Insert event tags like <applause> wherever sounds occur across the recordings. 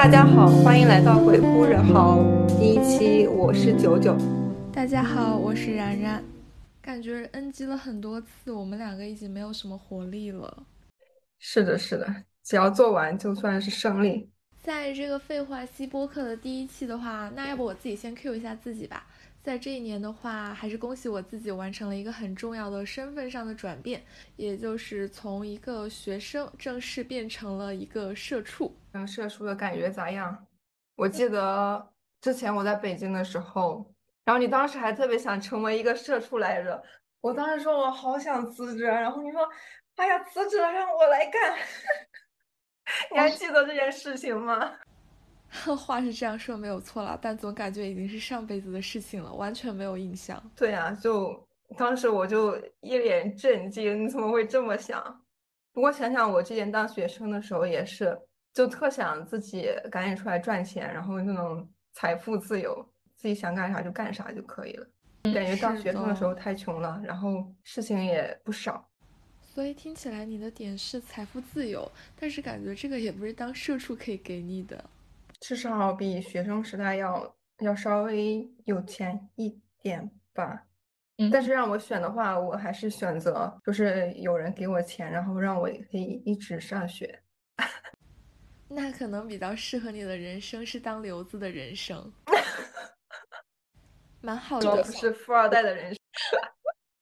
大家好，欢迎来到鬼哭人嚎第一期，我是九九。大家好，我是然然。感觉 NG 了很多次，我们两个已经没有什么活力了。是的，是的，只要做完就算是胜利。在这个废话西播客的第一期的话，那要不我自己先 Q 一下自己吧。在这一年的话，还是恭喜我自己完成了一个很重要的身份上的转变，也就是从一个学生正式变成了一个社畜。当社畜的感觉咋样？我记得之前我在北京的时候，然后你当时还特别想成为一个社畜来着。我当时说我好想辞职，然后你说，哎呀，辞职了让我来干。<laughs> 你还记得这件事情吗？<laughs> 话是这样说没有错了，但总感觉已经是上辈子的事情了，完全没有印象。对呀，就当时我就一脸震惊，你怎么会这么想？不过想想我之前当学生的时候也是，就特想自己赶紧出来赚钱，然后就能财富自由，自己想干啥就干啥就可以了。感觉当学生的时候太穷了，然后事情也不少。所以听起来你的点是财富自由，但是感觉这个也不是当社畜可以给你的。至少比学生时代要要稍微有钱一点吧，嗯，但是让我选的话，我还是选择就是有人给我钱，然后让我可以一直上学。<laughs> 那可能比较适合你的人生是当留子的人生，蛮好的。不是富二代的人生，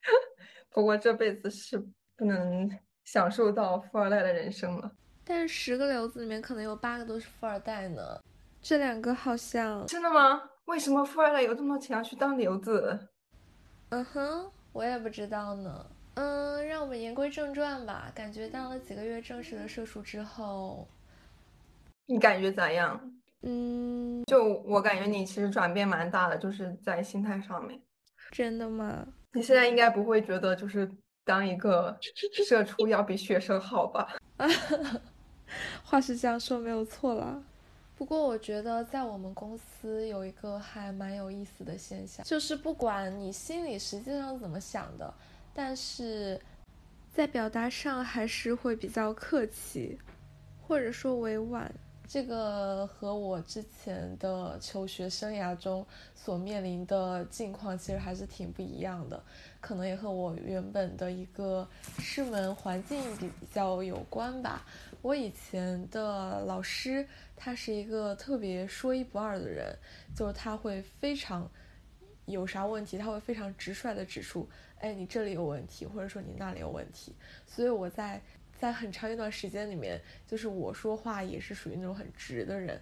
<laughs> 不过这辈子是不能享受到富二代的人生了。但是十个留子里面可能有八个都是富二代呢，这两个好像真的吗？为什么富二代有这么多钱要去当留子？嗯哼，我也不知道呢。嗯，让我们言归正传吧。感觉当了几个月正式的社畜之后，你感觉咋样？嗯，就我感觉你其实转变蛮大的，就是在心态上面。真的吗？你现在应该不会觉得就是当一个社畜要比学生好吧？<laughs> 话是这样说没有错啦，不过我觉得在我们公司有一个还蛮有意思的现象，就是不管你心里实际上怎么想的，但是在表达上还是会比较客气，或者说委婉。这个和我之前的求学生涯中所面临的境况其实还是挺不一样的，可能也和我原本的一个师门环境比较有关吧。我以前的老师他是一个特别说一不二的人，就是他会非常有啥问题，他会非常直率的指出，哎，你这里有问题，或者说你那里有问题。所以我在。在很长一段时间里面，就是我说话也是属于那种很直的人，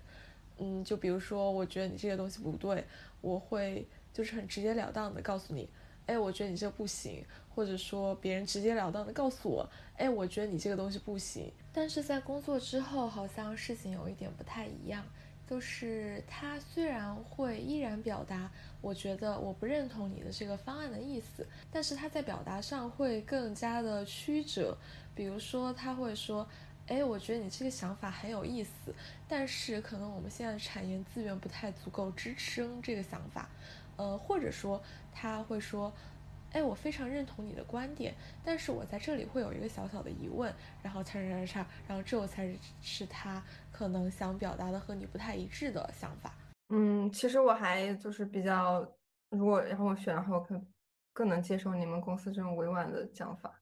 嗯，就比如说，我觉得你这个东西不对，我会就是很直截了当的告诉你，哎，我觉得你这不行，或者说别人直截了当的告诉我，哎，我觉得你这个东西不行。但是在工作之后，好像事情有一点不太一样，就是他虽然会依然表达，我觉得我不认同你的这个方案的意思，但是他在表达上会更加的曲折。比如说，他会说：“哎，我觉得你这个想法很有意思，但是可能我们现在产业资源不太足够支撑这个想法。”呃，或者说他会说：“哎，我非常认同你的观点，但是我在这里会有一个小小的疑问。”然后叉叉叉叉，然后这才是他可能想表达的和你不太一致的想法。嗯，其实我还就是比较，如果让我选的话，我可更能接受你们公司这种委婉的讲法。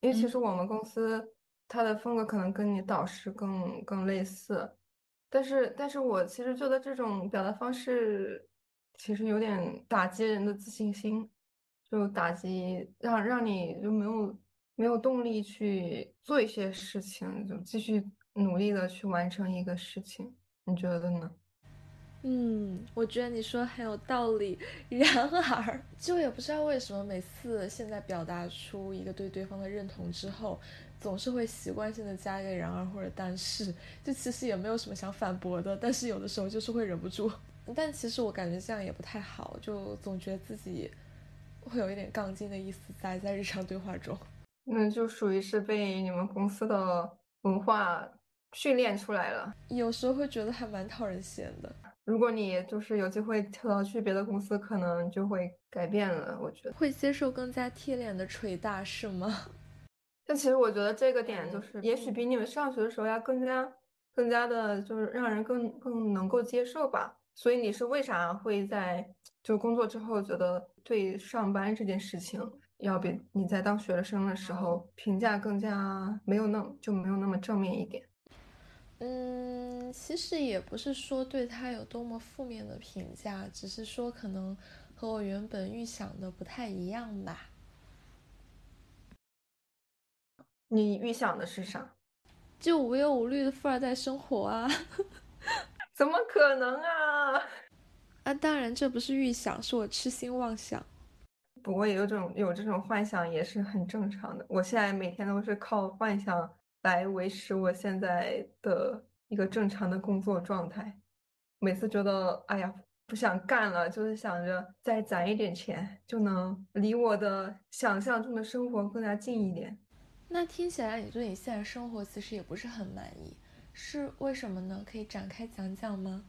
因为其实我们公司它的风格可能跟你导师更更类似，但是但是我其实觉得这种表达方式其实有点打击人的自信心，就打击让让你就没有没有动力去做一些事情，就继续努力的去完成一个事情，你觉得呢？嗯，我觉得你说很有道理。然而，<laughs> 就也不知道为什么，每次现在表达出一个对对方的认同之后，总是会习惯性的加一个然而或者但是，就其实也没有什么想反驳的，但是有的时候就是会忍不住。<laughs> 但其实我感觉这样也不太好，就总觉得自己会有一点杠精的意思在在日常对话中。那，就属于是被你们公司的文化训练出来了。有时候会觉得还蛮讨人嫌的。如果你就是有机会跳到去别的公司，可能就会改变了。我觉得会接受更加贴脸的捶打，是吗？<laughs> 但其实我觉得这个点就是，也许比你们上学的时候要更加更加的就是让人更更能够接受吧。所以你是为啥会在就工作之后觉得对上班这件事情要比你在当学生的时候评价更加没有那就没有那么正面一点？嗯，其实也不是说对他有多么负面的评价，只是说可能和我原本预想的不太一样吧。你预想的是啥？就无忧无虑的富二代生活啊？<laughs> 怎么可能啊？啊，当然这不是预想，是我痴心妄想。不过也有这种有这种幻想也是很正常的。我现在每天都是靠幻想来维持我现在的一个正常的工作状态。每次觉得哎呀不想干了，就是想着再攒一点钱，就能离我的想象中的生活更加近一点。那听起来你对你现在生活其实也不是很满意，是为什么呢？可以展开讲讲吗？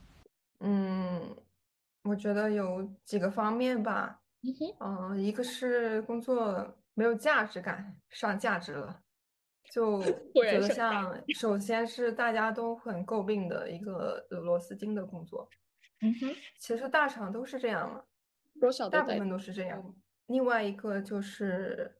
嗯，我觉得有几个方面吧。嗯哼，嗯，一个是工作没有价值感，上价值了，就 <laughs> 觉得像，<laughs> 首先是大家都很诟病的一个螺丝钉的工作。嗯哼，其实大厂都是这样嘛，多少大部分都是这样。另外一个就是，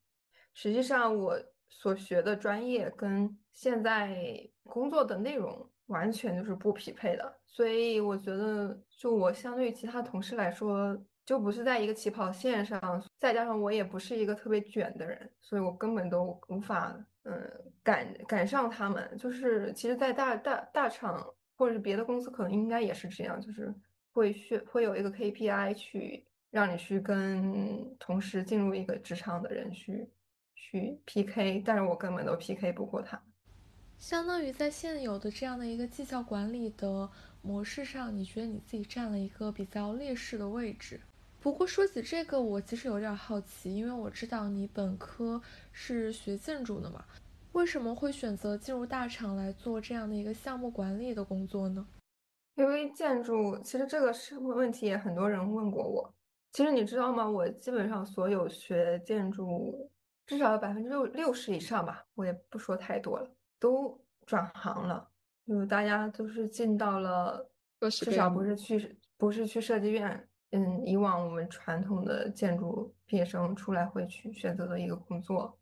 实际上我。所学的专业跟现在工作的内容完全就是不匹配的，所以我觉得，就我相对于其他同事来说，就不是在一个起跑线上。再加上我也不是一个特别卷的人，所以我根本都无法，嗯，赶赶上他们。就是其实，在大大大厂或者是别的公司，可能应该也是这样，就是会需会有一个 KPI 去让你去跟同时进入一个职场的人去。去 PK，但是我根本都 PK 不过他。相当于在现有的这样的一个绩效管理的模式上，你觉得你自己占了一个比较劣势的位置。不过说起这个，我其实有点好奇，因为我知道你本科是学建筑的嘛，为什么会选择进入大厂来做这样的一个项目管理的工作呢？因为建筑，其实这个是问题，也很多人问过我。其实你知道吗？我基本上所有学建筑。至少有百分之六六十以上吧，我也不说太多了，都转行了，就大家都是进到了，至少不是去不是去设计院，嗯，以往我们传统的建筑毕业生出来会去选择的一个工作，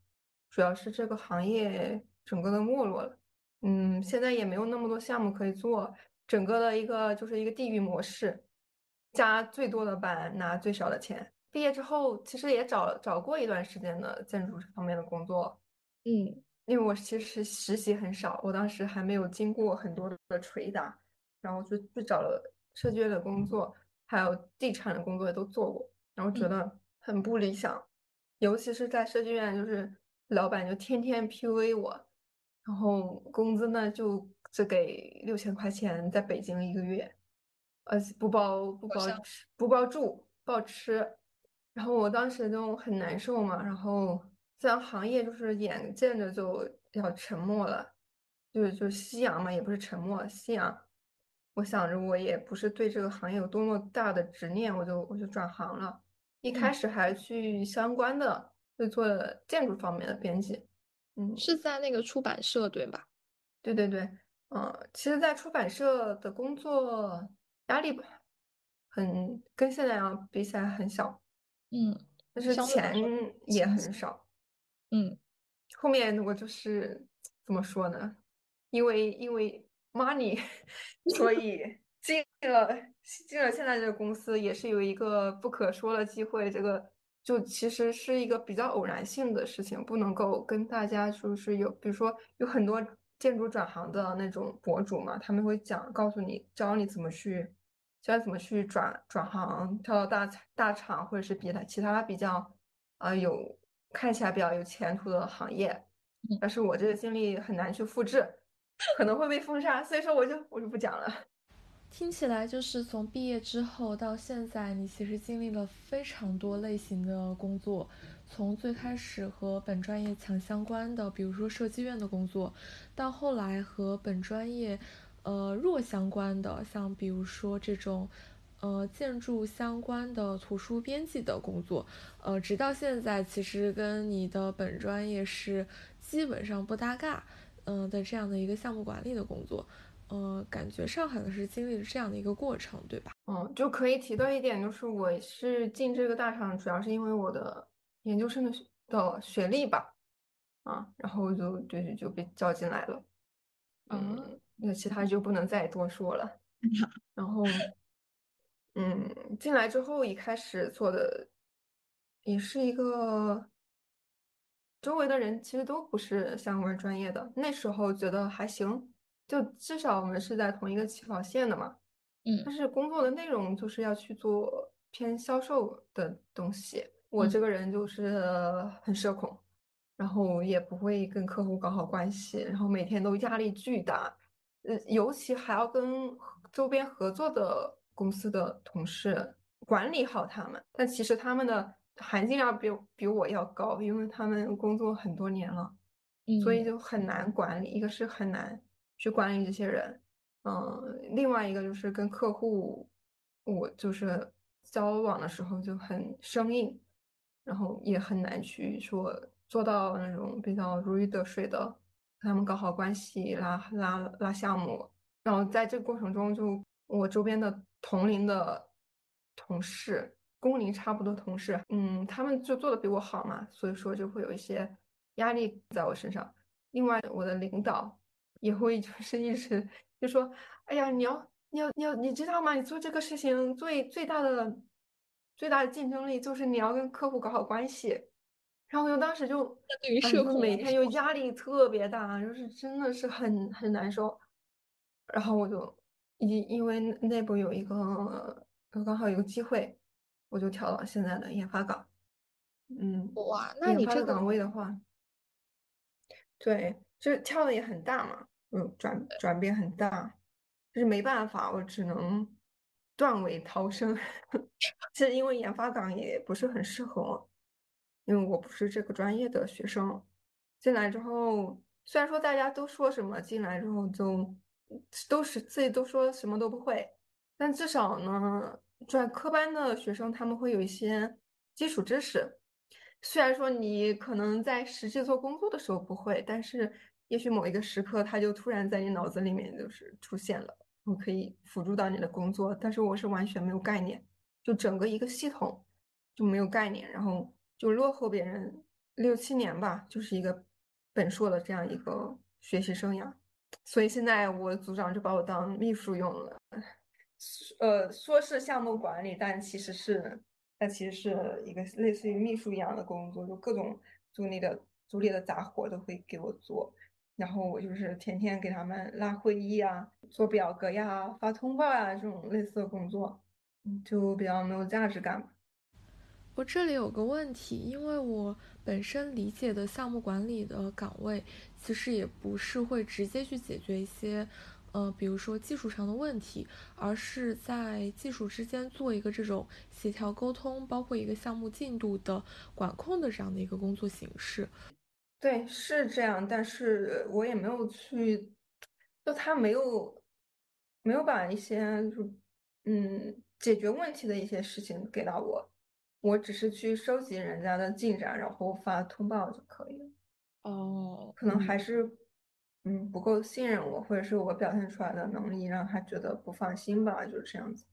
主要是这个行业整个的没落了，嗯，现在也没有那么多项目可以做，整个的一个就是一个地域模式，加最多的班拿最少的钱。毕业之后，其实也找找过一段时间的建筑方面的工作，嗯，因为我其实实习很少，我当时还没有经过很多的捶打，然后就去找了设计院的工作，还有地产的工作也都做过，然后觉得很不理想，尤其是在设计院，就是老板就天天 PUA 我，然后工资呢就只给六千块钱，在北京一个月，而且不包不包吃不包住包吃。然后我当时就很难受嘛，然后这样行业就是眼见着就要沉没了，就是就夕阳嘛，也不是沉没，夕阳。我想着我也不是对这个行业有多么大的执念，我就我就转行了。一开始还去相关的，就做建筑方面的编辑。嗯，是在那个出版社对吧？对对对，嗯，其实，在出版社的工作压力很跟现在要比起来很小。嗯，但是钱也很少。嗯，后面我就是怎么说呢？因为因为 money，<laughs> 所以进了进了现在这个公司，也是有一个不可说的机会。这个就其实是一个比较偶然性的事情，不能够跟大家就是有，比如说有很多建筑转行的那种博主嘛，他们会讲告诉你教你怎么去。教你怎么去转转行，跳到大大厂，或者是别的其他比较啊有看起来比较有前途的行业。但是我这个经历很难去复制，可能会被封杀，所以说我就我就不讲了。听起来就是从毕业之后到现在，你其实经历了非常多类型的工作，从最开始和本专业强相关的，比如说设计院的工作，到后来和本专业。呃，弱相关的，像比如说这种，呃，建筑相关的图书编辑的工作，呃，直到现在其实跟你的本专业是基本上不搭嘎，嗯的这样的一个项目管理的工作，呃，感觉上好像是经历了这样的一个过程，对吧？嗯，就可以提到一点，就是我是进这个大厂，主要是因为我的研究生的的学历吧，啊，然后就就就被叫进来了，嗯，那其他就不能再多说了。<laughs> 然后，嗯，进来之后一开始做的也是一个，周围的人其实都不是相关专业的，那时候觉得还行，就至少我们是在同一个起跑线的嘛。嗯，但是工作的内容就是要去做偏销售的东西。我这个人就是很社恐，然后也不会跟客户搞好关系，然后每天都压力巨大。呃，尤其还要跟周边合作的公司的同事管理好他们。但其实他们的含金量比比我要高，因为他们工作很多年了，所以就很难管理。一个是很难去管理这些人。嗯，另外一个就是跟客户，我就是交往的时候就很生硬，然后也很难去说做到那种比较如鱼得水的，和他们搞好关系，拉拉拉项目。然后在这个过程中，就我周边的同龄的同事，工龄差不多同事，嗯，他们就做的比我好嘛，所以说就会有一些压力在我身上。另外，我的领导也会就是一直。就说，哎呀，你要，你要，你要，你知道吗？你做这个事情最最大的最大的竞争力就是你要跟客户搞好关系。然后我就当时就，对于社恐每天就压力特别大，就是真的是很很难受。然后我就因因为内部有一个刚好有个机会，我就跳到现在的研发岗。嗯，哇，那你这个岗位的话，对，就是跳的也很大嘛。嗯，转转变很大，就是没办法，我只能断尾逃生。<laughs> 其实因为研发岗也不是很适合我，因为我不是这个专业的学生。进来之后，虽然说大家都说什么进来之后就都是自己都说什么都不会，但至少呢，转科班的学生他们会有一些基础知识。虽然说你可能在实际做工作的时候不会，但是。也许某一个时刻，它就突然在你脑子里面就是出现了，我可以辅助到你的工作。但是我是完全没有概念，就整个一个系统就没有概念，然后就落后别人六七年吧，就是一个本硕的这样一个学习生涯。所以现在我组长就把我当秘书用了，呃，说是项目管理，但其实是，但其实是一个类似于秘书一样的工作，就各种组里的组里的杂活都会给我做。然后我就是天天给他们拉会议啊，做表格呀，发通报呀，这种类似的工作，就比较没有价值感。我这里有个问题，因为我本身理解的项目管理的岗位，其实也不是会直接去解决一些，呃，比如说技术上的问题，而是在技术之间做一个这种协调沟通，包括一个项目进度的管控的这样的一个工作形式。对，是这样，但是我也没有去，就他没有，没有把一些就嗯解决问题的一些事情给到我，我只是去收集人家的进展，然后发通报就可以了。哦，可能还是嗯不够信任我，或者是我表现出来的能力让他觉得不放心吧，就是这样子。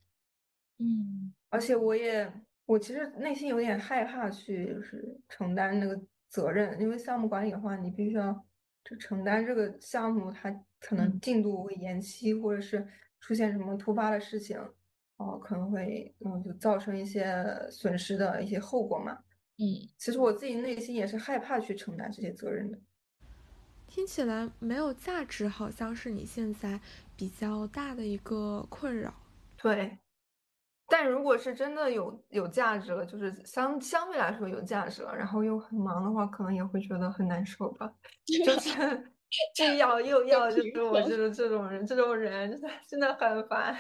嗯，而且我也我其实内心有点害怕去就是承担那个。责任，因为项目管理的话，你必须要就承担这个项目，它可能进度会延期，或者是出现什么突发的事情，哦，可能会嗯就造成一些损失的一些后果嘛。嗯，其实我自己内心也是害怕去承担这些责任的。听起来没有价值，好像是你现在比较大的一个困扰。对。但如果是真的有有价值了，就是相相对来说有价值了，然后又很忙的话，可能也会觉得很难受吧。<laughs> 就是既要又要，就是我这种这种人，这种人真的真的很烦。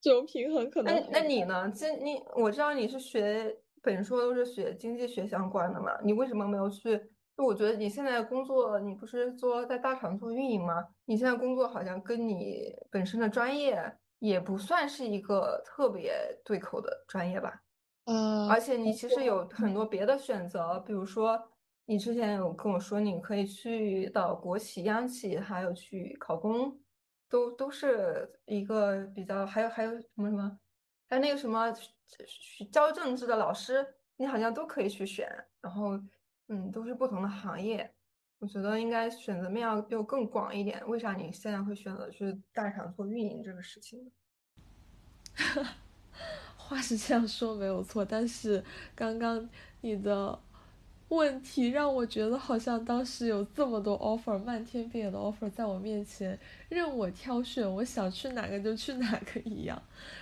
这种平衡可能。那那你呢？这你我知道你是学本硕都是学经济学相关的嘛？你为什么没有去？就我觉得你现在工作，你不是做在大厂做运营吗？你现在工作好像跟你本身的专业。也不算是一个特别对口的专业吧，嗯，而且你其实有很多别的选择，比如说你之前有跟我说你可以去到国企、央企，还有去考公，都都是一个比较，还有还有什么什么，还有那个什么教政治的老师，你好像都可以去选，然后嗯，都是不同的行业，我觉得应该选择面要就更广一点。为啥你现在会选择去大厂做运营这个事情呢？<laughs> 话是这样说没有错，但是刚刚你的。问题让我觉得好像当时有这么多 offer，漫天遍野的 offer 在我面前任我挑选，我想去哪个就去哪个一样。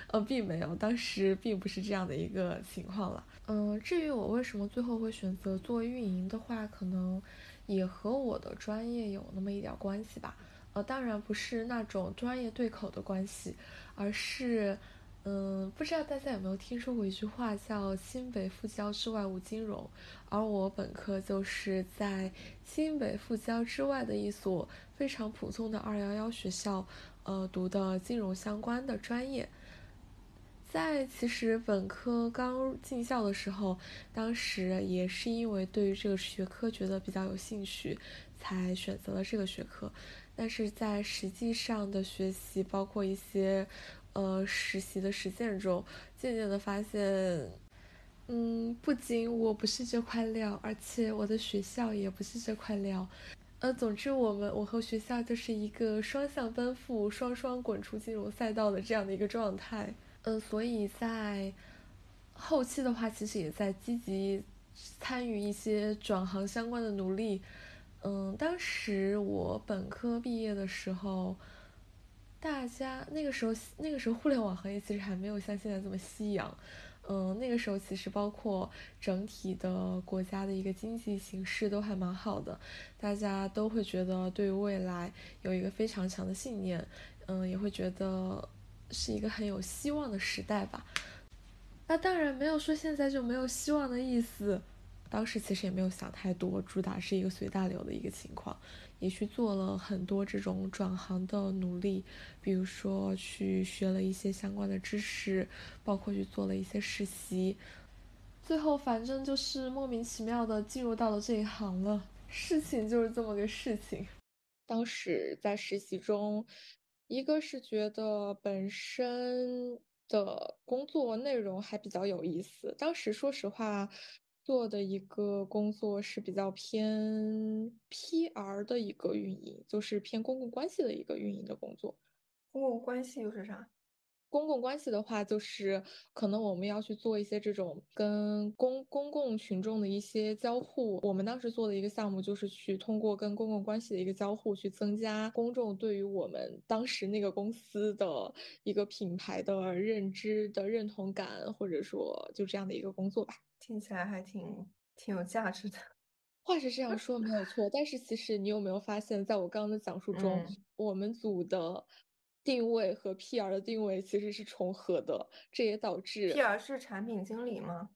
呃，并没有，当时并不是这样的一个情况了。嗯，至于我为什么最后会选择做运营的话，可能也和我的专业有那么一点关系吧。呃，当然不是那种专业对口的关系，而是。嗯，不知道大家有没有听说过一句话，叫“清北复交之外无金融”，而我本科就是在清北复交之外的一所非常普通的二幺幺学校，呃，读的金融相关的专业。在其实本科刚进校的时候，当时也是因为对于这个学科觉得比较有兴趣，才选择了这个学科。但是在实际上的学习，包括一些。呃，实习的实践中，渐渐的发现，嗯，不仅我不是这块料，而且我的学校也不是这块料。呃，总之，我们我和学校就是一个双向奔赴、双双滚出金融赛道的这样的一个状态。嗯，所以在后期的话，其实也在积极参与一些转行相关的努力。嗯，当时我本科毕业的时候。大家那个时候，那个时候互联网行业其实还没有像现在这么夕阳，嗯，那个时候其实包括整体的国家的一个经济形势都还蛮好的，大家都会觉得对于未来有一个非常强的信念，嗯，也会觉得是一个很有希望的时代吧。那当然没有说现在就没有希望的意思，当时其实也没有想太多，主打是一个随大流的一个情况。也去做了很多这种转行的努力，比如说去学了一些相关的知识，包括去做了一些实习，最后反正就是莫名其妙的进入到了这一行了。事情就是这么个事情。当时在实习中，一个是觉得本身的工作内容还比较有意思，当时说实话。做的一个工作是比较偏 PR 的一个运营，就是偏公共关系的一个运营的工作。公共关系又是啥？公共关系的话，就是可能我们要去做一些这种跟公公共群众的一些交互。我们当时做的一个项目，就是去通过跟公共关系的一个交互，去增加公众对于我们当时那个公司的一个品牌的认知的认同感，或者说就这样的一个工作吧。听起来还挺挺有价值的。<laughs> 话是这样说没有错，但是其实你有没有发现，在我刚刚的讲述中，我们组的。定位和 PR 的定位其实是重合的，这也导致 PR 是产品经理吗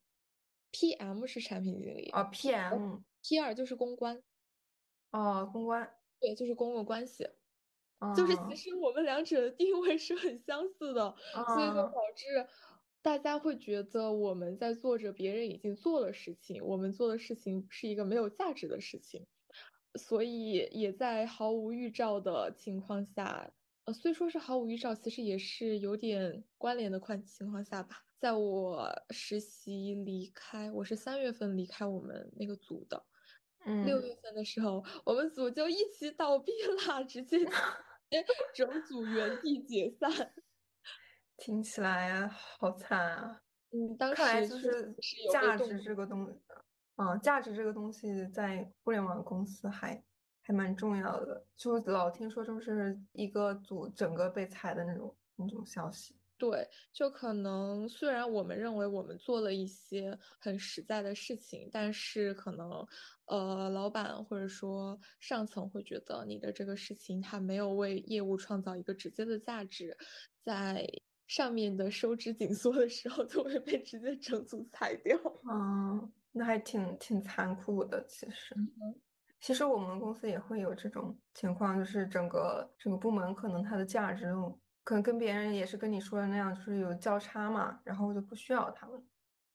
？PM 是产品经理啊，PM，PR 就是公关，哦，公关，对，就是公共关系，就是其实我们两者的定位是很相似的，所以就导致大家会觉得我们在做着别人已经做的事情，我们做的事情是一个没有价值的事情，所以也在毫无预兆的情况下。呃虽说是毫无预兆，其实也是有点关联的况情况下吧。在我实习离开，我是三月份离开我们那个组的，嗯，六月份的时候，我们组就一起倒闭了，直接 <laughs> 整组原地解散。听起来好惨啊！嗯，当时就是价值这个东，嗯，价值这个东西在互联网公司还。还蛮重要的，就老听说就是一个组整个被裁的那种那种消息。对，就可能虽然我们认为我们做了一些很实在的事情，但是可能呃，老板或者说上层会觉得你的这个事情它没有为业务创造一个直接的价值，在上面的收支紧缩的时候，就会被直接整组裁掉。嗯，那还挺挺残酷的，其实。其实我们公司也会有这种情况，就是整个整个部门可能它的价值可能跟别人也是跟你说的那样，就是有交叉嘛，然后就不需要他们。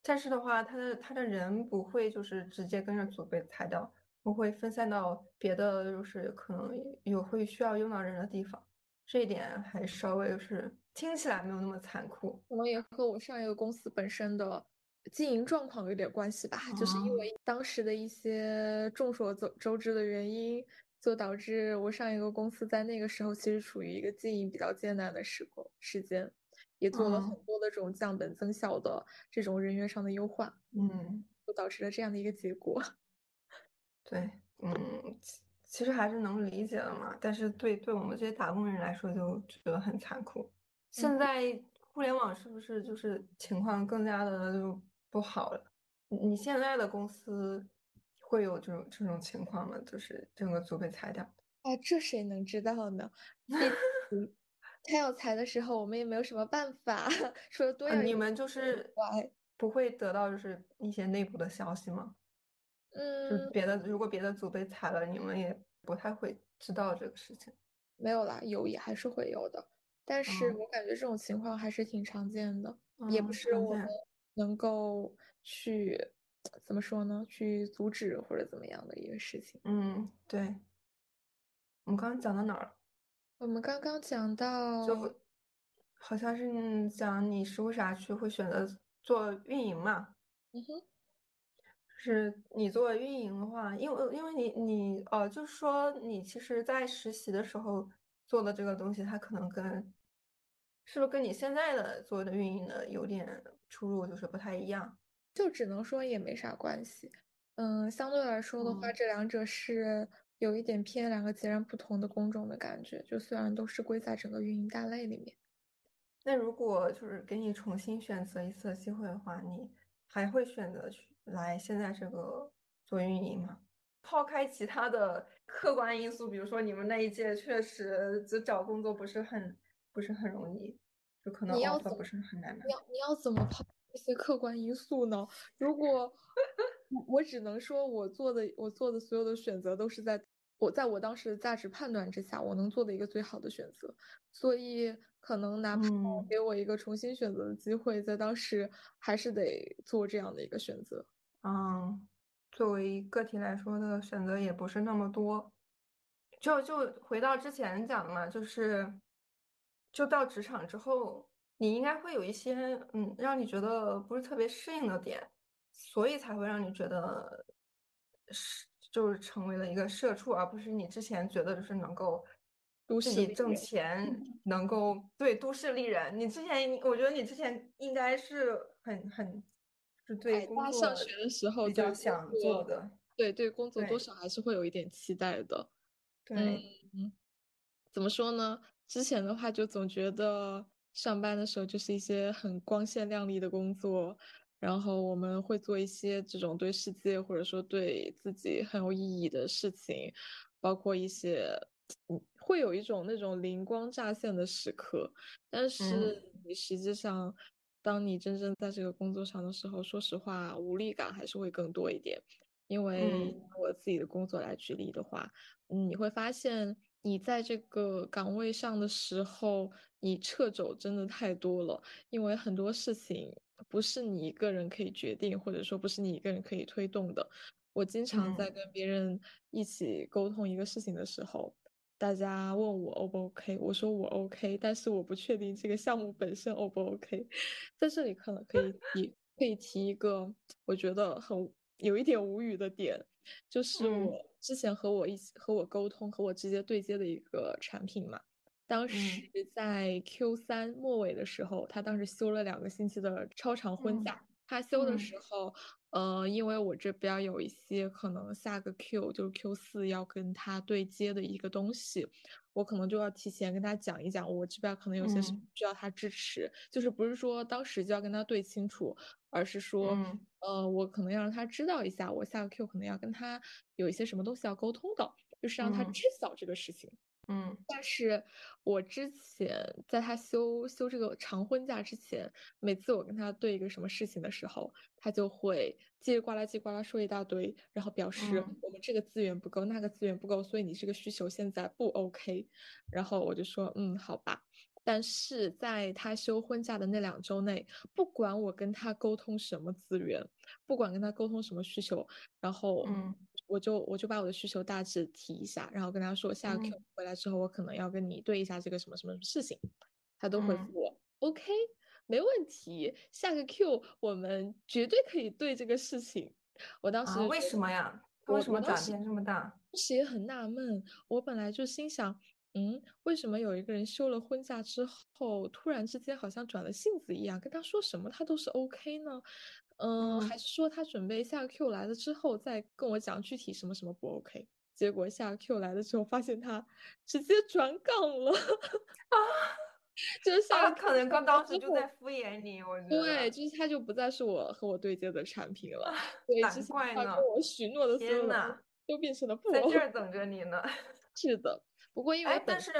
但是的话，他的他的人不会就是直接跟着组被裁掉，不会分散到别的就是可能有会需要用到人的地方。这一点还稍微是听起来没有那么残酷。可能也和我上一个公司本身的经营状况有点关系吧，就是因为当时的一些众所周周知的原因，就导致我上一个公司在那个时候其实处于一个经营比较艰难的时候时间，也做了很多的这种降本增效的这种人员上的优化，嗯，就导致了这样的一个结果。<laughs> 对，嗯。其实还是能理解的嘛，但是对对我们这些打工人来说就觉得很残酷。现在互联网是不是就是情况更加的就不好了？你现在的公司会有这种这种情况吗？就是整个组被裁掉？啊，这谁能知道呢？<laughs> 他要裁的时候，我们也没有什么办法。说多你们就是不会得到就是一些内部的消息吗？嗯，就别的，如果别的组被裁了，你们也不太会知道这个事情。没有啦，有也还是会有的，但是我感觉这种情况还是挺常见的，也不是我们能够去怎么说呢，去阻止或者怎么样的一个事情。嗯，对。我们刚刚讲到哪儿？我们刚刚讲到，就好像是讲你是为啥去会选择做运营嘛？嗯哼。是你做运营的话，因为因为你你呃，就是说你其实，在实习的时候做的这个东西，它可能跟是不是跟你现在的做的运营的有点出入，就是不太一样。就只能说也没啥关系。嗯，相对来说的话，这两者是有一点偏两个截然不同的工种的感觉。就虽然都是归在整个运营大类里面，那如果就是给你重新选择一次机会的话，你还会选择去？来现在这个做运营嘛，抛开其他的客观因素，比如说你们那一届确实就找工作不是很不是很容易，就可能 offer 不是很难拿。你要你要怎么抛这些客观因素呢？如果 <laughs> 我只能说我做的我做的所有的选择都是在我在我当时的价值判断之下，我能做的一个最好的选择，所以可能哪怕给我一个重新选择的机会，在当时还是得做这样的一个选择。嗯，作为个体来说的选择也不是那么多，就就回到之前讲的嘛，就是就到职场之后，你应该会有一些嗯，让你觉得不是特别适应的点，所以才会让你觉得是就是成为了一个社畜，而不是你之前觉得就是能够自己挣钱，能够对都市丽人。你之前我觉得你之前应该是很很。是对工作上学的时候比较想做的，对对工作多少还是会有一点期待的。对，嗯，怎么说呢？之前的话就总觉得上班的时候就是一些很光鲜亮丽的工作，然后我们会做一些这种对世界或者说对自己很有意义的事情，包括一些，嗯，会有一种那种灵光乍现的时刻，但是你实际上。当你真正在这个工作上的时候，说实话，无力感还是会更多一点。因为我自己的工作来举例的话，嗯你会发现你在这个岗位上的时候，你掣肘真的太多了。因为很多事情不是你一个人可以决定，或者说不是你一个人可以推动的。我经常在跟别人一起沟通一个事情的时候。大家问我 O 不 OK，我说我 OK，但是我不确定这个项目本身 O 不 OK。<laughs> 在这里可能可以 <laughs> 提，可以提一个我觉得很有一点无语的点，就是我之前和我一起和我沟通和我直接对接的一个产品嘛，当时在 Q 三末尾的时候，他当时休了两个星期的超长婚假，他休的时候。呃，因为我这边有一些可能下个 Q 就是 Q 四要跟他对接的一个东西，我可能就要提前跟他讲一讲，我这边可能有些需要他支持，就是不是说当时就要跟他对清楚，而是说，呃，我可能要让他知道一下，我下个 Q 可能要跟他有一些什么东西要沟通的，就是让他知晓这个事情。嗯，但是我之前在他休休这个长婚假之前，每次我跟他对一个什么事情的时候，他就会叽里呱啦叽里呱啦说一大堆，然后表示我们这个资源不够，那个资源不够，所以你这个需求现在不 OK。然后我就说，嗯，好吧。但是在他休婚假的那两周内，不管我跟他沟通什么资源，不管跟他沟通什么需求，然后，嗯，我就我就把我的需求大致提一下，然后跟他说下个 Q 回来之后，我可能要跟你对一下这个什么什么事情，他都回复我 OK，没问题，下个 Q 我们绝对可以对这个事情。我当时为什么呀？为什么转变这么大？当时也很纳闷，我本来就心想。嗯，为什么有一个人休了婚假之后，突然之间好像转了性子一样，跟他说什么他都是 OK 呢？嗯，还是说他准备下个 Q 来了之后再跟我讲具体什么什么不 OK？结果下个 Q 来了之后，发现他直接转岗了啊！<laughs> 就是下个可能刚当时就在敷衍你，我觉得对，就是他就不再是我和我对接的产品了。对，难怪呢！我许诺的所有都变成了不在这儿等着你呢。是的。不过因为但是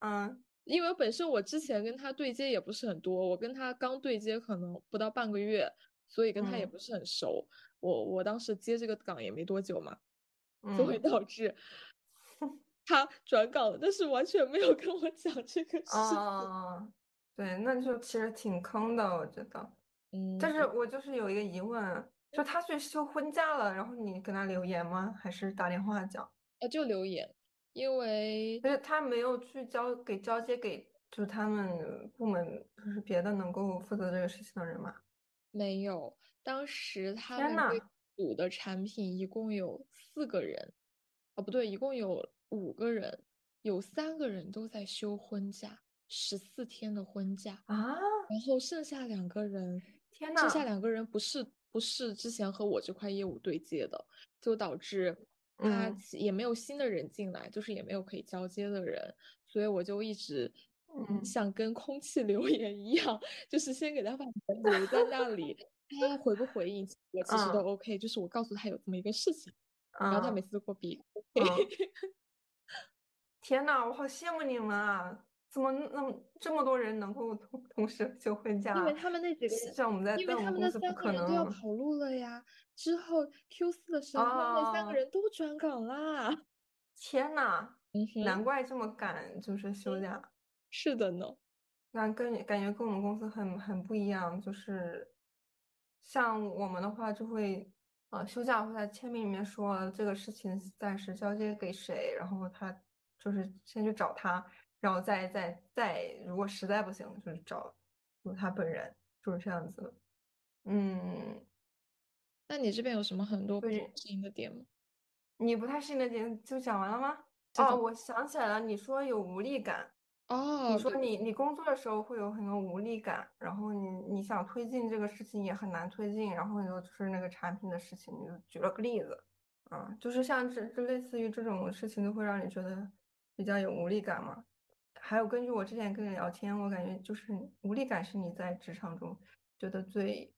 嗯，因为本身我之前跟他对接也不是很多，我跟他刚对接可能不到半个月，所以跟他也不是很熟。我我当时接这个岗也没多久嘛，就会导致 <laughs> 他转岗了，但是完全没有跟我讲这个事。哦，对，那就其实挺坑的，我觉得。嗯，但是我就是有一个疑问，就他去休婚假了，然后你跟他留言吗？还是打电话讲？啊，就留言。因为就是他没有去交给交接给就是他们部门就是别的能够负责这个事情的人嘛？没有，当时他们这组的产品一共有四个人，哦不对，一共有五个人，有三个人都在休婚假，十四天的婚假啊，然后剩下两个人，天呐，剩下两个人不是不是之前和我这块业务对接的，就导致。他也没有新的人进来，就是也没有可以交接的人，所以我就一直嗯像跟空气留言一样，就是先给他把人留在那里，他回不回应我其实都 OK，就是我告诉他有这么一个事情，然后他每次都给我比。<laughs> 天呐，我好羡慕你们啊！怎么那么这么多人能够同同时休婚假？因为他们那几个像我们在，因为他们那三个人都要跑路了呀。之后 Q 四的时候，那三个人都转岗啦。天呐，难怪这么赶，就是休假。是的呢，那跟感觉跟我们公司很很不一样，就是像我们的话就会，呃，休假会在签名里面说这个事情暂时交接给谁，然后他就是先去找他。然后再再再，如果实在不行，就是找就他本人，就是这样子。嗯，那你这边有什么很多不适应的点吗？你不太适应的点就讲完了吗？哦，我想起来了，你说有无力感。哦，你说你你工作的时候会有很多无力感，然后你你想推进这个事情也很难推进，然后你就是那个产品的事情，你就举了个例子，啊，就是像这这类似于这种事情，都会让你觉得比较有无力感嘛。还有，根据我之前跟你聊天，我感觉就是无力感是你在职场中觉得最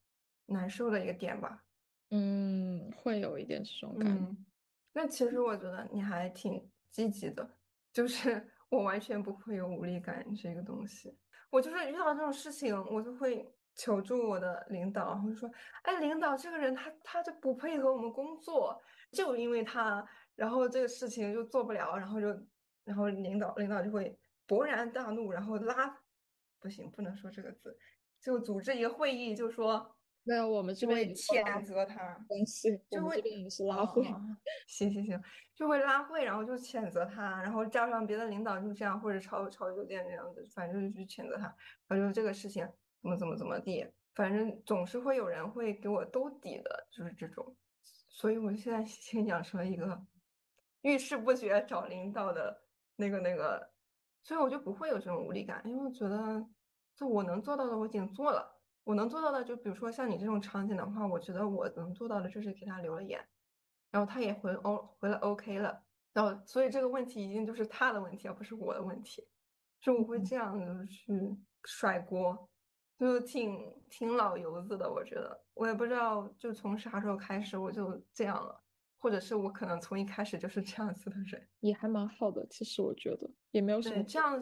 难受的一个点吧？嗯，会有一点这种感觉。那其实我觉得你还挺积极的，就是我完全不会有无力感这个东西。我就是遇到这种事情，我就会求助我的领导，或者说，哎，领导这个人他他就不配合我们工作，就因为他，然后这个事情就做不了，然后就然后领导领导就会。勃然大怒，然后拉，不行，不能说这个字，就组织一个会议，就说没有，我们就会谴责他，就会也是拉会，行行行，就会拉会，然后就谴责他，然后加上别的领导就这样，或者抄抄酒店这样子，反正就去谴责他，然后就这个事情怎么怎么怎么地，反正总是会有人会给我兜底的，就是这种，所以我现在先养成了一个遇事不决找领导的那个那个。所以我就不会有这种无力感，因为我觉得，就我能做到的我已经做了。我能做到的，就比如说像你这种场景的话，我觉得我能做到的就是给他留了言，然后他也回 O 回了 OK 了，然后所以这个问题一定就是他的问题，而不是我的问题。就我会这样子去甩锅，就挺挺老油子的。我觉得我也不知道，就从啥时候开始我就这样了。或者是我可能从一开始就是这样子的人，也还蛮好的。其实我觉得也没有什么这样，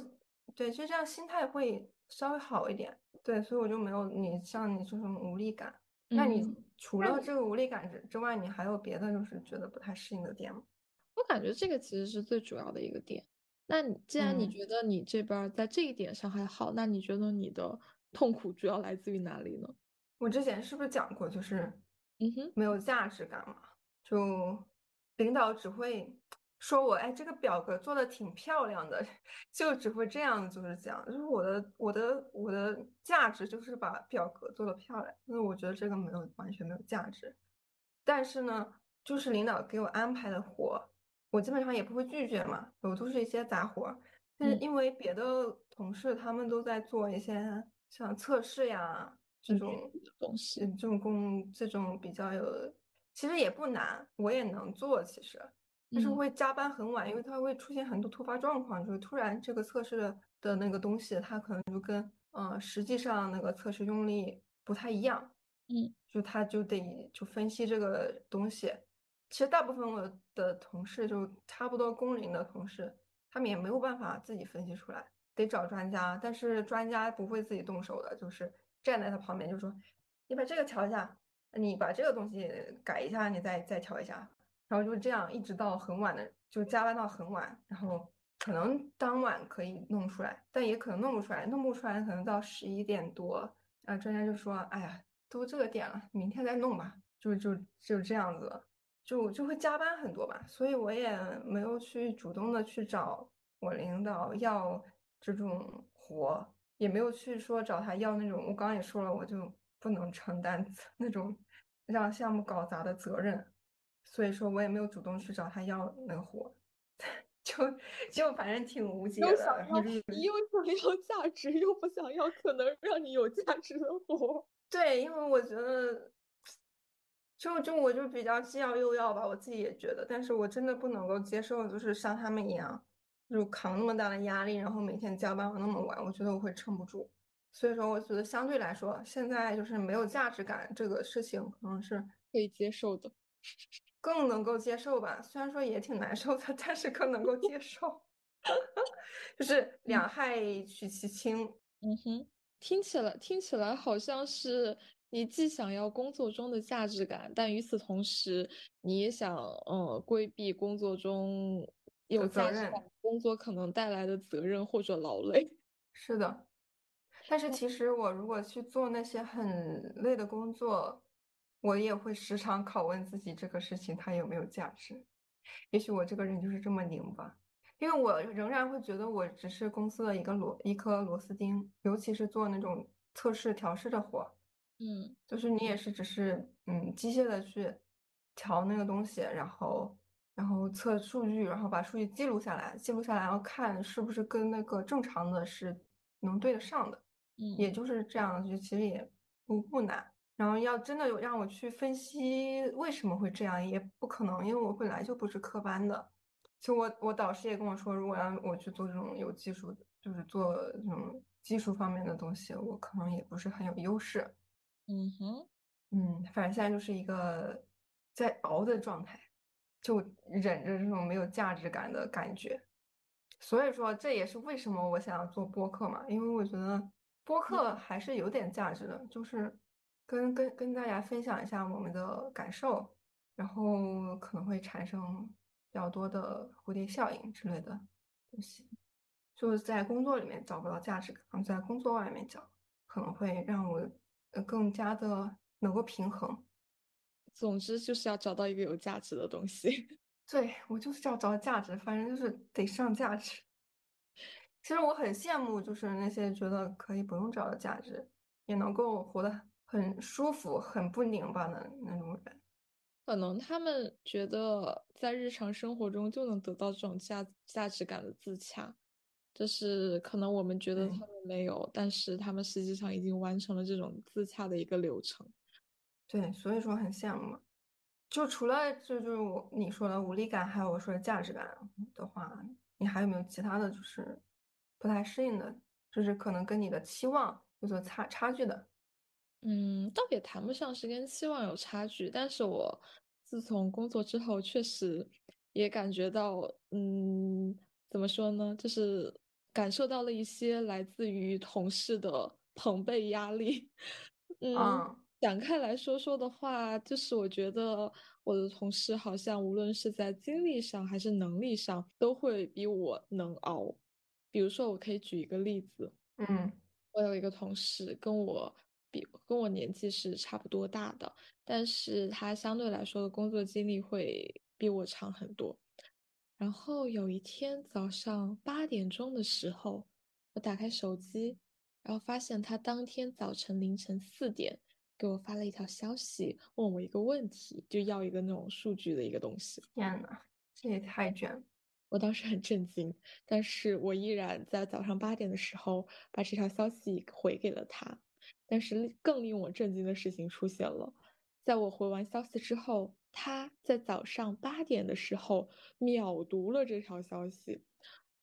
对，就这样心态会稍微好一点。对，所以我就没有你像你说什么无力感。那你除了这个无力感之之外，你还有别的就是觉得不太适应的点吗？我感觉这个其实是最主要的一个点。那你既然你觉得你这边在这一点上还好，那你觉得你的痛苦主要来自于哪里呢？我之前是不是讲过，就是嗯哼，没有价值感嘛？就领导只会说我，哎，这个表格做的挺漂亮的，<laughs> 就只会这样，就是讲，就是我的我的我的价值就是把表格做的漂亮，因为我觉得这个没有完全没有价值。但是呢，就是领导给我安排的活，我基本上也不会拒绝嘛，我都是一些杂活。但是因为别的同事他们都在做一些像测试呀这种东西，这种工这种比较有。其实也不难，我也能做。其实，但是会加班很晚，因为它会出现很多突发状况，就是突然这个测试的那个东西，它可能就跟呃实际上那个测试用力不太一样。嗯，就他就得就分析这个东西。其实大部分我的同事就差不多工龄的同事，他们也没有办法自己分析出来，得找专家。但是专家不会自己动手的，就是站在他旁边就说：“你把这个调一下。”你把这个东西改一下，你再再调一下，然后就这样一直到很晚的，就加班到很晚，然后可能当晚可以弄出来，但也可能弄不出来，弄不出来可能到十一点多，啊，专家就说，哎呀，都这个点了，明天再弄吧，就就就这样子，就就会加班很多吧，所以我也没有去主动的去找我领导要这种活，也没有去说找他要那种，我刚刚也说了，我就。不能承担 <laughs> 那种让项目搞砸的责任，所以说我也没有主动去找他要那个活，<laughs> 就就反正挺无解的。你又想要价值，又不想要可能让你有价值的活。对，因为我觉得，就就我就比较既要又要吧，我自己也觉得，但是我真的不能够接受，就是像他们一样，就扛那么大的压力，然后每天加班那么晚，我觉得我会撑不住。所以说，我觉得相对来说，现在就是没有价值感这个事情，可能是可以接受的，更能够接受吧。虽然说也挺难受的，<laughs> 但是更能够接受，<laughs> 就是两害取其轻。嗯哼，听起来听起来好像是你既想要工作中的价值感，但与此同时，你也想嗯规避工作中有责任工作可能带来的责任或者劳累。是的。但是其实我如果去做那些很累的工作，我也会时常拷问自己这个事情它有没有价值。也许我这个人就是这么拧吧，因为我仍然会觉得我只是公司的一个螺一颗螺丝钉，尤其是做那种测试调试的活，嗯，就是你也是只是嗯机械的去调那个东西，然后然后测数据，然后把数据记录下来，记录下来然后看是不是跟那个正常的是能对得上的。嗯也就是这样，就其实也不不难。然后要真的有让我去分析为什么会这样，也不可能，因为我本来就不是科班的。其实我我导师也跟我说，如果让我去做这种有技术，就是做这种技术方面的东西，我可能也不是很有优势。嗯哼，嗯，反正现在就是一个在熬的状态，就忍着这种没有价值感的感觉。所以说，这也是为什么我想要做播客嘛，因为我觉得。播客还是有点价值的，就是跟跟跟大家分享一下我们的感受，然后可能会产生比较多的蝴蝶效应之类的东西。就是在工作里面找不到价值感，在工作外面找，可能会让我呃更加的能够平衡。总之就是要找到一个有价值的东西。<laughs> 对我就是要找价值，反正就是得上价值。其实我很羡慕，就是那些觉得可以不用找到价值，也能够活得很舒服、很不拧巴的那种人。可能他们觉得在日常生活中就能得到这种价价值感的自洽，就是可能我们觉得他们没有，但是他们实际上已经完成了这种自洽的一个流程。对，所以说很羡慕。就除了就就是我你说的无力感，还有我说的价值感的话，你还有没有其他的就是？不太适应的，就是可能跟你的期望有所差差距的。嗯，倒也谈不上是跟期望有差距，但是我自从工作之后，确实也感觉到，嗯，怎么说呢，就是感受到了一些来自于同事的朋辈压力。<laughs> 嗯，展开来说说的话，就是我觉得我的同事好像无论是在精力上还是能力上，都会比我能熬。比如说，我可以举一个例子，嗯，我有一个同事跟我比，跟我年纪是差不多大的，但是他相对来说的工作经历会比我长很多。然后有一天早上八点钟的时候，我打开手机，然后发现他当天早晨凌晨四点给我发了一条消息，问我一个问题，就要一个那种数据的一个东西。天呐，这也太卷了！我当时很震惊，但是我依然在早上八点的时候把这条消息回给了他。但是更令我震惊的事情出现了，在我回完消息之后，他在早上八点的时候秒读了这条消息。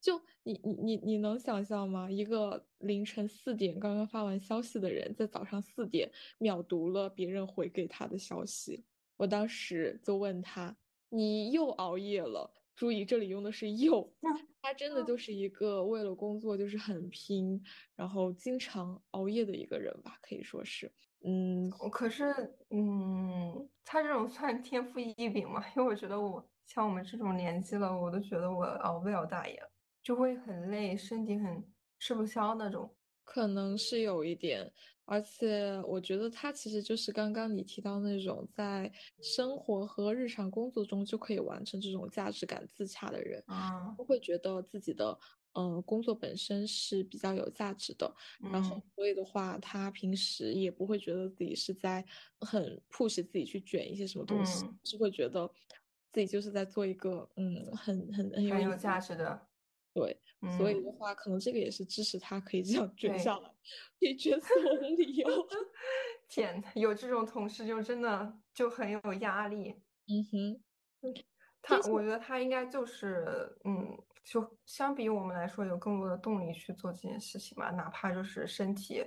就你你你你能想象吗？一个凌晨四点刚刚发完消息的人，在早上四点秒读了别人回给他的消息。我当时就问他：“你又熬夜了？”注意，这里用的是又，他真的就是一个为了工作就是很拼，然后经常熬夜的一个人吧，可以说是，嗯，可是，嗯，他这种算天赋异禀吗？因为我觉得我像我们这种年纪了，我都觉得我熬不了大夜，就会很累，身体很吃不消那种。可能是有一点，而且我觉得他其实就是刚刚你提到那种在生活和日常工作中就可以完成这种价值感自洽的人，啊，都会觉得自己的嗯工作本身是比较有价值的，然后所以的话，他平时也不会觉得自己是在很 push 自己去卷一些什么东西，是会觉得自己就是在做一个嗯很很很有价值的。对，所以的话，可能这个也是支持他可以这样卷下来，可以 <laughs> 卷死我的理由。<laughs> 天，有这种同事就真的就很有压力。嗯哼，他我觉得他应该就是嗯，就相比我们来说，有更多的动力去做这件事情吧。哪怕就是身体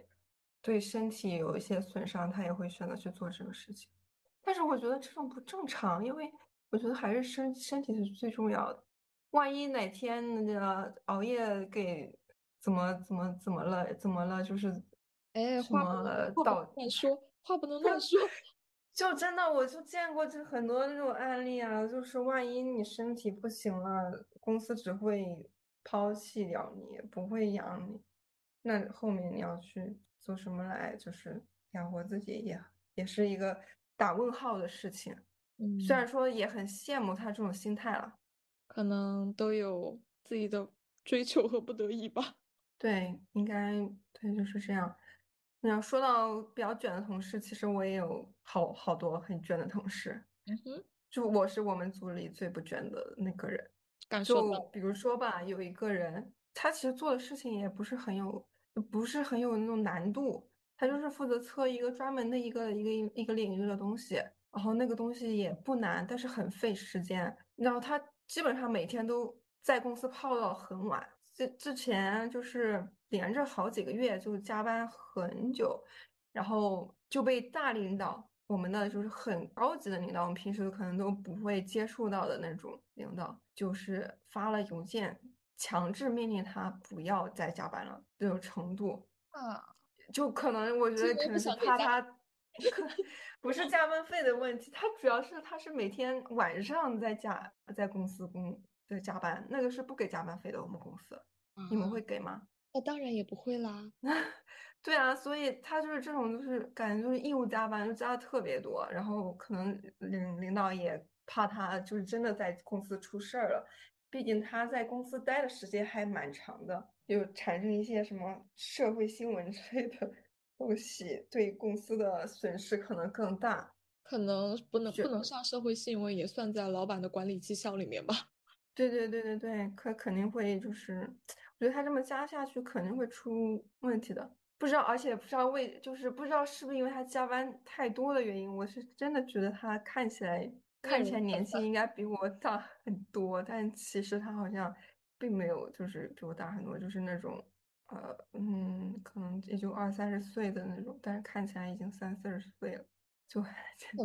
对身体有一些损伤，他也会选择去做这个事情。但是我觉得这种不正常，因为我觉得还是身身体是最重要的。万一哪天那个熬夜给怎么怎么怎么了？怎么了？就是哎，话不能乱说，话不能乱说。<laughs> 就真的，我就见过这很多那种案例啊，就是万一你身体不行了，公司只会抛弃掉你，不会养你。那后面你要去做什么来，就是养活自己，也也是一个打问号的事情。嗯，虽然说也很羡慕他这种心态了。可能都有自己的追求和不得已吧。对，应该对，就是这样。你要说到比较卷的同事，其实我也有好好多很卷的同事。嗯哼，就我是我们组里最不卷的那个人。感受就比如说吧，有一个人，他其实做的事情也不是很有，不是很有那种难度。他就是负责测一个专门的一个一个一个领域的东西，然后那个东西也不难，但是很费时间。然后他。基本上每天都在公司泡到很晚，之之前就是连着好几个月就加班很久，然后就被大领导，我们的就是很高级的领导，我们平时可能都不会接触到的那种领导，就是发了邮件强制命令他不要再加班了这种程度啊，就可能我觉得可能是怕他。<laughs> 不是加班费的问题，他主要是他是每天晚上在加在公司工在加班，那个是不给加班费的。我们公司，你们会给吗？那当然也不会啦。<laughs> 对啊，所以他就是这种，就是感觉就是义务加班，就加的特别多。然后可能领领导也怕他就是真的在公司出事儿了，毕竟他在公司待的时间还蛮长的，就产生一些什么社会新闻之类的。东西对公司的损失可能更大，可能不能不能上社会新闻，也算在老板的管理绩效里面吧。<laughs> 对对对对对，可肯定会就是，我觉得他这么加下去肯定会出问题的。不知道，而且不知道为就是不知道是不是因为他加班太多的原因，我是真的觉得他看起来看起来年纪应该比我大很多，但其实他好像并没有就是比我大很多，就是那种。呃嗯，可能也就二三十岁的那种，但是看起来已经三四十岁了，就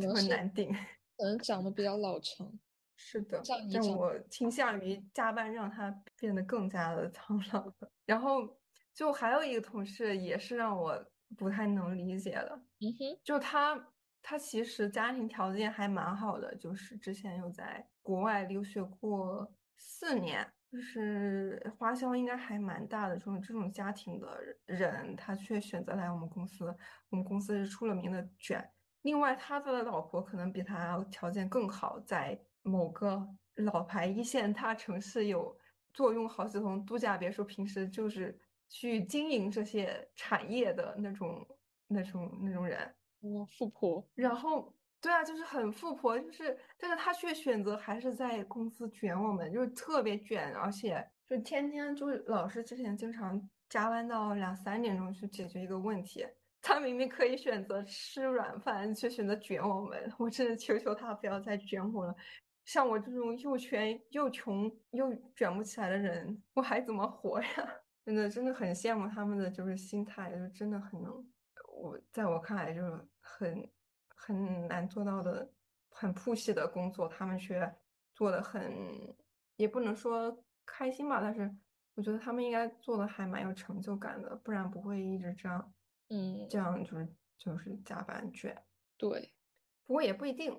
就很 <laughs> 难顶。可能长得比较老成。<laughs> 是的，但我倾向于加班让他变得更加的苍老。<laughs> 然后就还有一个同事也是让我不太能理解的，嗯哼，就他他其实家庭条件还蛮好的，就是之前有在国外留学过四年。就是花销应该还蛮大的，这种这种家庭的人，他却选择来我们公司。我们公司是出了名的卷。另外，他的老婆可能比他条件更好，在某个老牌一线大城市有坐拥好几栋度假别墅，平时就是去经营这些产业的那种、那种、那种人。哦，富婆。然后，对啊，就是很富婆，就是，但是他却选择还是在公司卷我们，就是特别卷，而且就天天就是老师之前经常加班到两三点钟去解决一个问题。他明明可以选择吃软饭，却选择卷我们。我真的求求他不要再卷我了。像我这种又穷又穷又卷不起来的人，我还怎么活呀？<laughs> 真的真的很羡慕他们的就是心态，就真的很能。我在我看来就是很很难做到的，很 push 的工作，他们却做的很，也不能说开心吧，但是我觉得他们应该做的还蛮有成就感的，不然不会一直这样。嗯，这样就是就是加班卷，对，不过也不一定，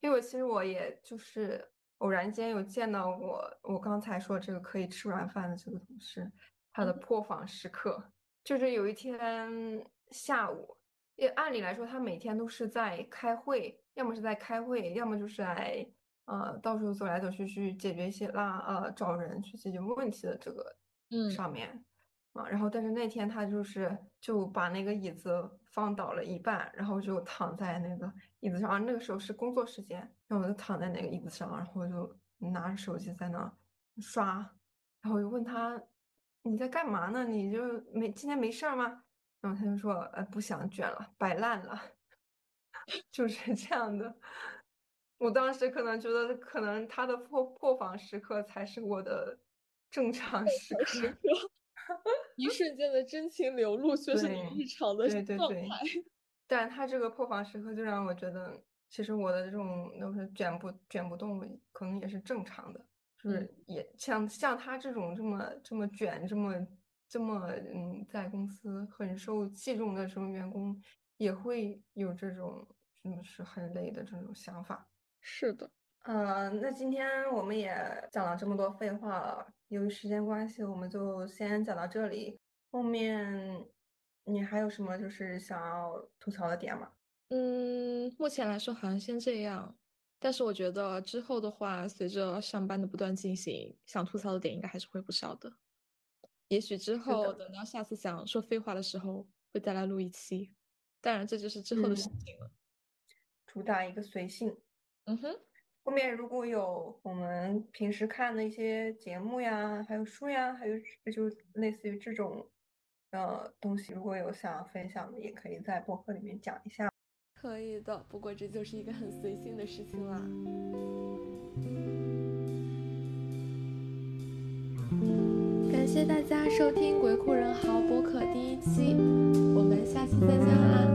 因为我其实我也就是偶然间有见到我我刚才说这个可以吃软饭的这个同事，他的破防时刻。就是有一天下午，按理来说他每天都是在开会，要么是在开会，要么就是来呃到处走来走去去解决一些拉呃找人去解决问题的这个嗯上面。啊，然后但是那天他就是就把那个椅子放倒了一半，然后就躺在那个椅子上。啊那个时候是工作时间，然后我就躺在那个椅子上，然后就拿着手机在那刷，然后我就问他你在干嘛呢？你就没今天没事儿吗？然后他就说呃不想卷了，摆烂了，就是这样的。我当时可能觉得可能他的破破防时刻才是我的正常时刻。<laughs> 一瞬间的真情流露，却是你日常的状态。但他这个破防时刻，就让我觉得，其实我的这种都是卷不卷不动，可能也是正常的。就是也像像他这种这么这么卷，这么这么嗯，在公司很受器重的这种员工，也会有这种真的是很累的这种想法。是的。嗯，那今天我们也讲了这么多废话了，由于时间关系，我们就先讲到这里。后面你还有什么就是想要吐槽的点吗？嗯，目前来说好像先这样。但是我觉得之后的话，随着上班的不断进行，想吐槽的点应该还是会不少的。也许之后等到下次想说废话的时候，会再来录一期。当然，这就是之后的事情了。主打一个随性。嗯哼。后面如果有我们平时看的一些节目呀，还有书呀，还有就类似于这种呃东西，如果有想要分享的，也可以在博客里面讲一下。可以的，不过这就是一个很随性的事情啦。谢谢大家收听《鬼哭人嚎》博客第一期，我们下期再见啦！